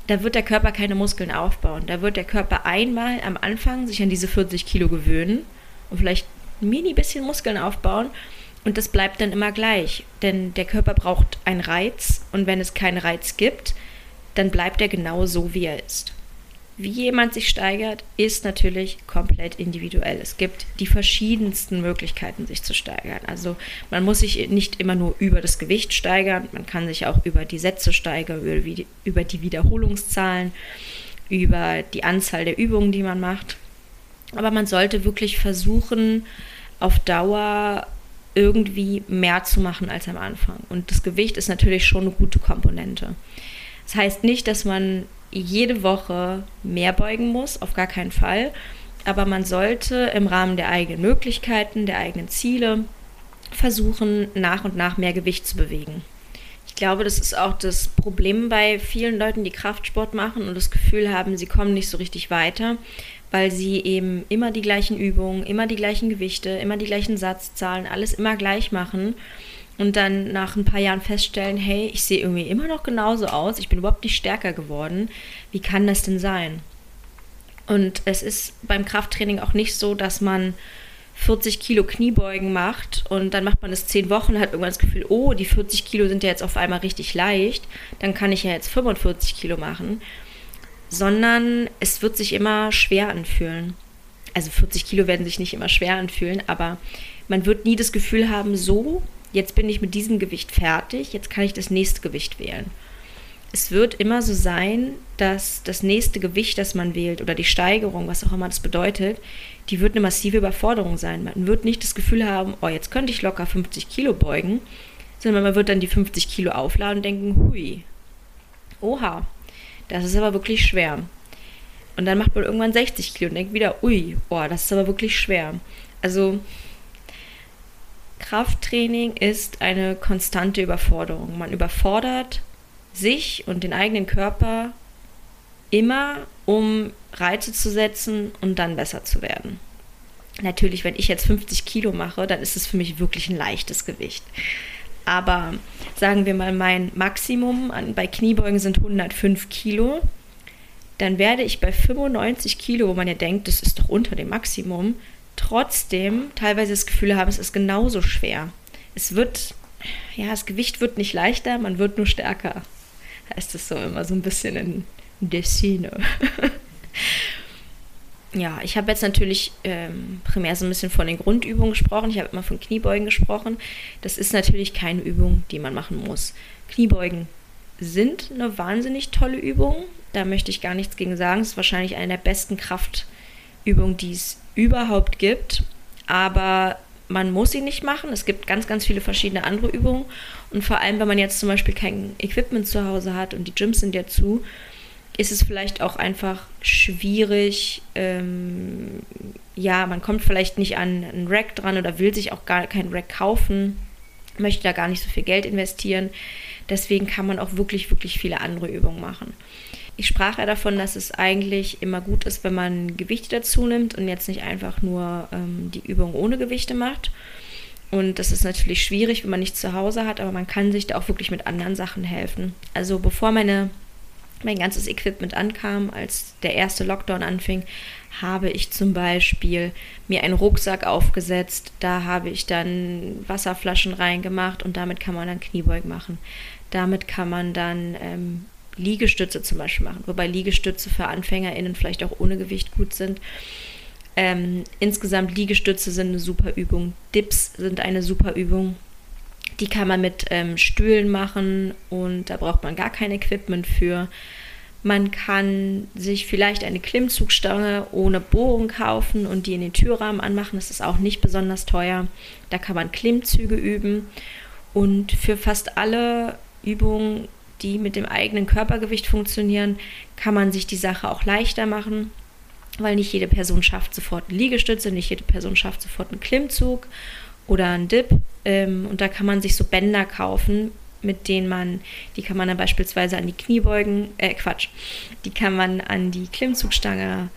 S2: da wird der Körper keine Muskeln aufbauen. Da wird der Körper einmal am Anfang sich an diese 40 Kilo gewöhnen und vielleicht ein mini bisschen Muskeln aufbauen. Und das bleibt dann immer gleich. Denn der Körper braucht einen Reiz und wenn es keinen Reiz gibt, dann bleibt er genau so, wie er ist. Wie jemand sich steigert, ist natürlich komplett individuell. Es gibt die verschiedensten Möglichkeiten, sich zu steigern. Also man muss sich nicht immer nur über das Gewicht steigern, man kann sich auch über die Sätze steigern, über die Wiederholungszahlen, über die Anzahl der Übungen, die man macht. Aber man sollte wirklich versuchen, auf Dauer irgendwie mehr zu machen als am Anfang. Und das Gewicht ist natürlich schon eine gute Komponente. Das heißt nicht, dass man jede Woche mehr beugen muss, auf gar keinen Fall. Aber man sollte im Rahmen der eigenen Möglichkeiten, der eigenen Ziele versuchen, nach und nach mehr Gewicht zu bewegen. Ich glaube, das ist auch das Problem bei vielen Leuten, die Kraftsport machen und das Gefühl haben, sie kommen nicht so richtig weiter, weil sie eben immer die gleichen Übungen, immer die gleichen Gewichte, immer die gleichen Satzzahlen, alles immer gleich machen und dann nach ein paar Jahren feststellen, hey, ich sehe irgendwie immer noch genauso aus, ich bin überhaupt nicht stärker geworden. Wie kann das denn sein? Und es ist beim Krafttraining auch nicht so, dass man 40 Kilo Kniebeugen macht und dann macht man es 10 Wochen und hat irgendwann das Gefühl, oh, die 40 Kilo sind ja jetzt auf einmal richtig leicht, dann kann ich ja jetzt 45 Kilo machen. Sondern es wird sich immer schwer anfühlen. Also 40 Kilo werden sich nicht immer schwer anfühlen, aber man wird nie das Gefühl haben, so jetzt bin ich mit diesem Gewicht fertig, jetzt kann ich das nächste Gewicht wählen. Es wird immer so sein, dass das nächste Gewicht, das man wählt oder die Steigerung, was auch immer das bedeutet, die wird eine massive Überforderung sein. Man wird nicht das Gefühl haben, oh, jetzt könnte ich locker 50 Kilo beugen, sondern man wird dann die 50 Kilo aufladen und denken, hui, oha, das ist aber wirklich schwer. Und dann macht man irgendwann 60 Kilo und denkt wieder, ui, oh, das ist aber wirklich schwer. Also Krafttraining ist eine konstante Überforderung. Man überfordert sich und den eigenen Körper immer, um Reize zu setzen und dann besser zu werden. Natürlich, wenn ich jetzt 50 Kilo mache, dann ist es für mich wirklich ein leichtes Gewicht. Aber sagen wir mal, mein Maximum an, bei Kniebeugen sind 105 Kilo. Dann werde ich bei 95 Kilo, wo man ja denkt, das ist doch unter dem Maximum, trotzdem teilweise das Gefühl haben, es ist genauso schwer. Es wird, ja, das Gewicht wird nicht leichter, man wird nur stärker. Heißt es so immer so ein bisschen in der Szene. [laughs] ja, ich habe jetzt natürlich ähm, primär so ein bisschen von den Grundübungen gesprochen. Ich habe immer von Kniebeugen gesprochen. Das ist natürlich keine Übung, die man machen muss. Kniebeugen sind eine wahnsinnig tolle Übung. Da möchte ich gar nichts gegen sagen. Es ist wahrscheinlich eine der besten Kraftübungen, die es überhaupt gibt. Aber man muss sie nicht machen. Es gibt ganz, ganz viele verschiedene andere Übungen. Und vor allem, wenn man jetzt zum Beispiel kein Equipment zu Hause hat und die Gyms sind ja zu, ist es vielleicht auch einfach schwierig. Ähm, ja, man kommt vielleicht nicht an einen Rack dran oder will sich auch gar keinen Rack kaufen, möchte da gar nicht so viel Geld investieren. Deswegen kann man auch wirklich, wirklich viele andere Übungen machen. Ich sprach ja davon, dass es eigentlich immer gut ist, wenn man Gewichte dazu nimmt und jetzt nicht einfach nur ähm, die Übung ohne Gewichte macht. Und das ist natürlich schwierig, wenn man nichts zu Hause hat, aber man kann sich da auch wirklich mit anderen Sachen helfen. Also bevor meine, mein ganzes Equipment ankam, als der erste Lockdown anfing, habe ich zum Beispiel mir einen Rucksack aufgesetzt. Da habe ich dann Wasserflaschen reingemacht und damit kann man dann Kniebeug machen. Damit kann man dann ähm, Liegestütze zum Beispiel machen, wobei Liegestütze für AnfängerInnen vielleicht auch ohne Gewicht gut sind. Ähm, insgesamt Liegestütze sind eine super Übung, Dips sind eine super Übung. Die kann man mit ähm, Stühlen machen und da braucht man gar kein Equipment für. Man kann sich vielleicht eine Klimmzugstange ohne Bohrung kaufen und die in den Türrahmen anmachen. Das ist auch nicht besonders teuer. Da kann man Klimmzüge üben. Und für fast alle Übungen die mit dem eigenen Körpergewicht funktionieren, kann man sich die Sache auch leichter machen, weil nicht jede Person schafft sofort eine Liegestütze, nicht jede Person schafft sofort einen Klimmzug oder einen Dip. Ähm, und da kann man sich so Bänder kaufen, mit denen man, die kann man dann beispielsweise an die Kniebeugen, äh Quatsch, die kann man an die Klimmzugstange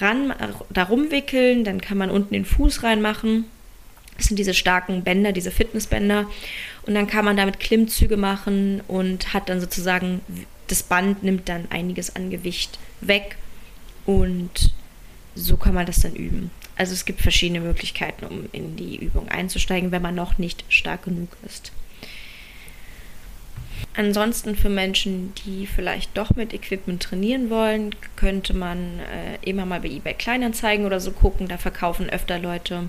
S2: ran, darum wickeln, dann kann man unten den Fuß reinmachen. Das sind diese starken Bänder, diese Fitnessbänder. Und dann kann man damit Klimmzüge machen und hat dann sozusagen, das Band nimmt dann einiges an Gewicht weg und so kann man das dann üben. Also es gibt verschiedene Möglichkeiten, um in die Übung einzusteigen, wenn man noch nicht stark genug ist. Ansonsten für Menschen, die vielleicht doch mit Equipment trainieren wollen, könnte man äh, immer mal bei eBay Kleinanzeigen oder so gucken. Da verkaufen öfter Leute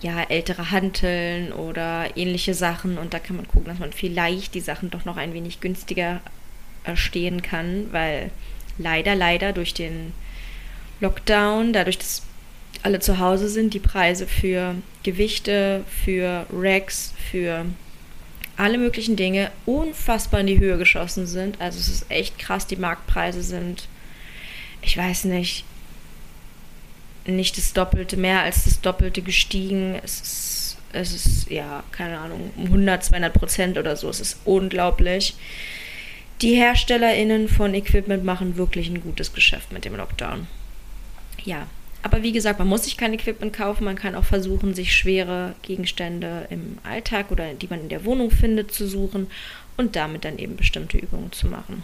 S2: ja, ältere Hanteln oder ähnliche Sachen. Und da kann man gucken, dass man vielleicht die Sachen doch noch ein wenig günstiger erstehen kann, weil leider, leider durch den Lockdown, dadurch, dass alle zu Hause sind, die Preise für Gewichte, für Racks, für alle möglichen Dinge unfassbar in die Höhe geschossen sind. Also es ist echt krass, die Marktpreise sind, ich weiß nicht, nicht das Doppelte, mehr als das Doppelte gestiegen. Es ist, es ist ja, keine Ahnung, um 100, 200 Prozent oder so. Es ist unglaublich. Die HerstellerInnen von Equipment machen wirklich ein gutes Geschäft mit dem Lockdown. Ja, aber wie gesagt, man muss sich kein Equipment kaufen. Man kann auch versuchen, sich schwere Gegenstände im Alltag oder die man in der Wohnung findet, zu suchen und damit dann eben bestimmte Übungen zu machen.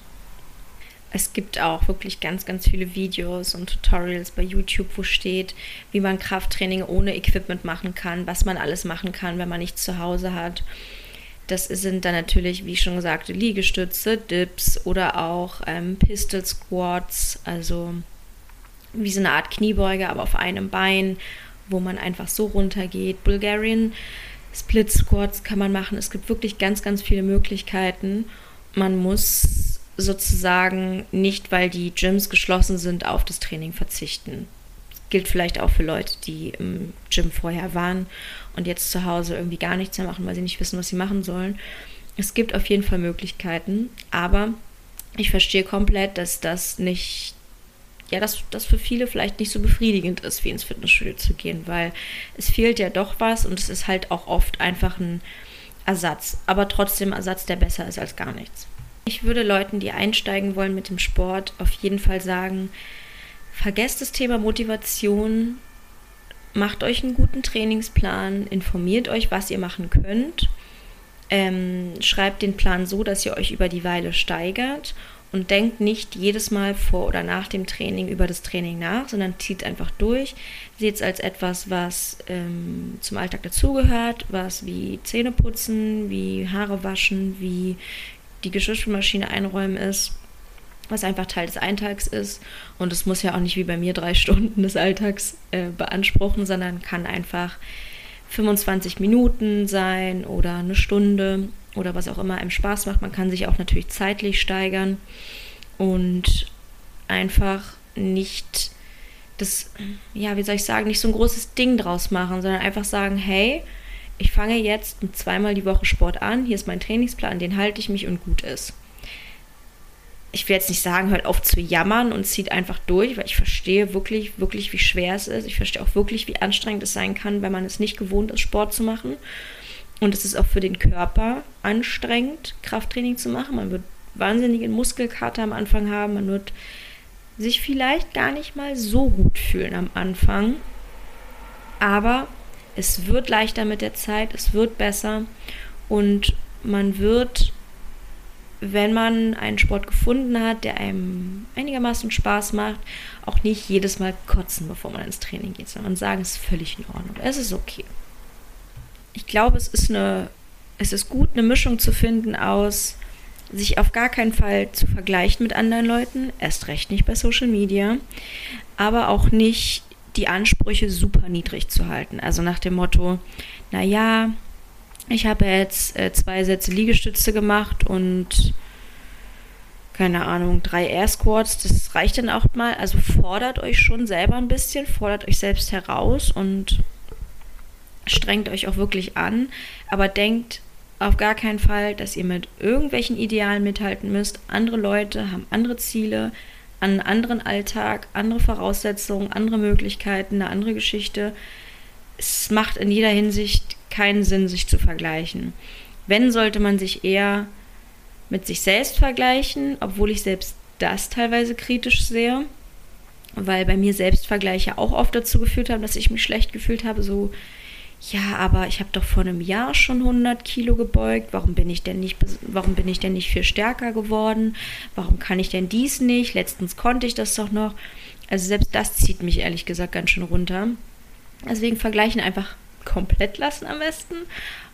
S2: Es gibt auch wirklich ganz, ganz viele Videos und Tutorials bei YouTube, wo steht, wie man Krafttraining ohne Equipment machen kann, was man alles machen kann, wenn man nichts zu Hause hat. Das sind dann natürlich, wie schon gesagt, Liegestütze, Dips oder auch ähm, Pistol Squats, also wie so eine Art Kniebeuge, aber auf einem Bein, wo man einfach so runtergeht. Bulgarian Split Squats kann man machen. Es gibt wirklich ganz, ganz viele Möglichkeiten. Man muss sozusagen nicht, weil die Gyms geschlossen sind, auf das Training verzichten. Das gilt vielleicht auch für Leute, die im Gym vorher waren und jetzt zu Hause irgendwie gar nichts mehr machen, weil sie nicht wissen, was sie machen sollen. Es gibt auf jeden Fall Möglichkeiten, aber ich verstehe komplett, dass das nicht, ja, dass das für viele vielleicht nicht so befriedigend ist, wie ins Fitnessstudio zu gehen, weil es fehlt ja doch was und es ist halt auch oft einfach ein Ersatz, aber trotzdem Ersatz, der besser ist als gar nichts. Ich würde Leuten, die einsteigen wollen mit dem Sport, auf jeden Fall sagen, vergesst das Thema Motivation, macht euch einen guten Trainingsplan, informiert euch, was ihr machen könnt, ähm, schreibt den Plan so, dass ihr euch über die Weile steigert. Und denkt nicht jedes Mal vor oder nach dem Training über das Training nach, sondern zieht einfach durch. Seht es als etwas, was ähm, zum Alltag dazugehört, was wie Zähne putzen, wie Haare waschen, wie die Geschirrspülmaschine einräumen ist, was einfach Teil des Alltags ist. Und es muss ja auch nicht wie bei mir drei [laughs] Stunden des Alltags äh, beanspruchen, sondern kann einfach 25 Minuten sein oder eine Stunde oder was auch immer einem Spaß macht. Man kann sich auch natürlich zeitlich steigern und einfach nicht das, ja, wie soll ich sagen, nicht so ein großes Ding draus machen, sondern einfach sagen, hey, ich fange jetzt zweimal die Woche Sport an, hier ist mein Trainingsplan, den halte ich mich und gut ist. Ich will jetzt nicht sagen, hört auf zu jammern und zieht einfach durch, weil ich verstehe wirklich, wirklich, wie schwer es ist. Ich verstehe auch wirklich, wie anstrengend es sein kann, wenn man es nicht gewohnt ist, Sport zu machen. Und es ist auch für den Körper anstrengend, Krafttraining zu machen. Man wird wahnsinnigen Muskelkater am Anfang haben. Man wird sich vielleicht gar nicht mal so gut fühlen am Anfang. Aber es wird leichter mit der Zeit, es wird besser und man wird, wenn man einen Sport gefunden hat, der einem einigermaßen Spaß macht, auch nicht jedes Mal kotzen, bevor man ins Training geht, sondern sagen, es ist völlig in Ordnung, es ist okay. Ich glaube, es ist eine, es ist gut, eine Mischung zu finden aus sich auf gar keinen Fall zu vergleichen mit anderen Leuten, erst recht nicht bei Social Media, aber auch nicht die Ansprüche super niedrig zu halten. Also nach dem Motto, naja, ich habe jetzt äh, zwei Sätze Liegestütze gemacht und keine Ahnung, drei Air Squats, das reicht dann auch mal. Also fordert euch schon selber ein bisschen, fordert euch selbst heraus und strengt euch auch wirklich an, aber denkt auf gar keinen Fall, dass ihr mit irgendwelchen Idealen mithalten müsst. Andere Leute haben andere Ziele, einen anderen Alltag, andere Voraussetzungen, andere Möglichkeiten, eine andere Geschichte. Es macht in jeder Hinsicht keinen Sinn, sich zu vergleichen. Wenn, sollte man sich eher mit sich selbst vergleichen, obwohl ich selbst das teilweise kritisch sehe, weil bei mir Selbstvergleiche auch oft dazu geführt haben, dass ich mich schlecht gefühlt habe, so ja, aber ich habe doch vor einem Jahr schon 100 Kilo gebeugt. Warum bin ich denn nicht, warum bin ich denn nicht viel stärker geworden? Warum kann ich denn dies nicht? Letztens konnte ich das doch noch. Also selbst das zieht mich ehrlich gesagt ganz schön runter. Deswegen vergleichen einfach komplett lassen am besten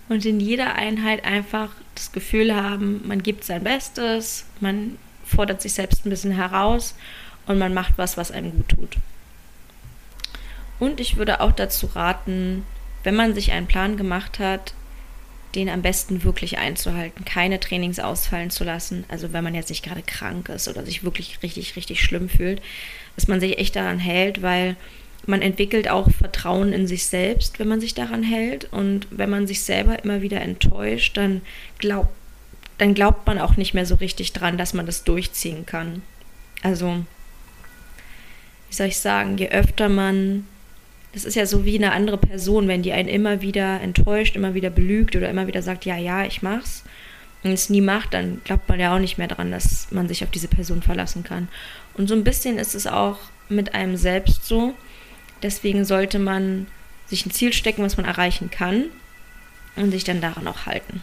S2: und in jeder Einheit einfach das Gefühl haben, man gibt sein Bestes, man fordert sich selbst ein bisschen heraus und man macht was, was einem gut tut. Und ich würde auch dazu raten, wenn man sich einen Plan gemacht hat, den am besten wirklich einzuhalten, keine Trainings ausfallen zu lassen. Also wenn man jetzt nicht gerade krank ist oder sich wirklich richtig, richtig schlimm fühlt, dass man sich echt daran hält, weil man entwickelt auch Vertrauen in sich selbst, wenn man sich daran hält. Und wenn man sich selber immer wieder enttäuscht, dann glaubt, dann glaubt man auch nicht mehr so richtig dran, dass man das durchziehen kann. Also, wie soll ich sagen, je öfter man das ist ja so wie eine andere Person, wenn die einen immer wieder enttäuscht, immer wieder belügt oder immer wieder sagt, ja, ja, ich mach's und es nie macht, dann glaubt man ja auch nicht mehr dran, dass man sich auf diese Person verlassen kann. Und so ein bisschen ist es auch mit einem selbst so. Deswegen sollte man sich ein Ziel stecken, was man erreichen kann und sich dann daran auch halten.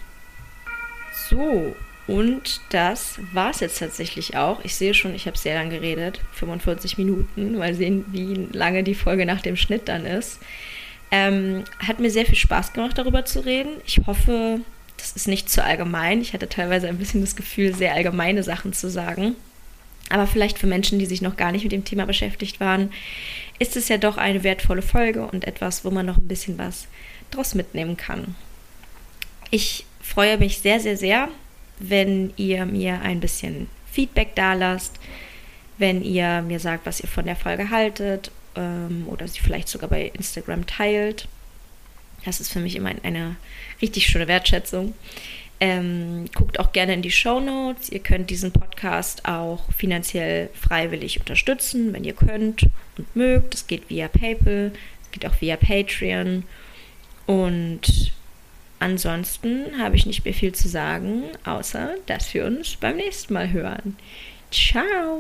S2: So, und das war es jetzt tatsächlich auch. Ich sehe schon, ich habe sehr lange geredet, 45 Minuten. Mal sehen, wie lange die Folge nach dem Schnitt dann ist. Ähm, hat mir sehr viel Spaß gemacht, darüber zu reden. Ich hoffe, das ist nicht zu allgemein. Ich hatte teilweise ein bisschen das Gefühl, sehr allgemeine Sachen zu sagen. Aber vielleicht für Menschen, die sich noch gar nicht mit dem Thema beschäftigt waren, ist es ja doch eine wertvolle Folge und etwas, wo man noch ein bisschen was draus mitnehmen kann. Ich freue mich sehr, sehr, sehr, wenn ihr mir ein bisschen Feedback da lasst, wenn ihr mir sagt, was ihr von der Folge haltet ähm, oder sie vielleicht sogar bei Instagram teilt. Das ist für mich immer eine richtig schöne Wertschätzung. Ähm, guckt auch gerne in die Show Notes. Ihr könnt diesen Podcast auch finanziell freiwillig unterstützen, wenn ihr könnt und mögt. Das geht via PayPal, es geht auch via Patreon. Und ansonsten habe ich nicht mehr viel zu sagen, außer dass wir uns beim nächsten Mal hören. Ciao!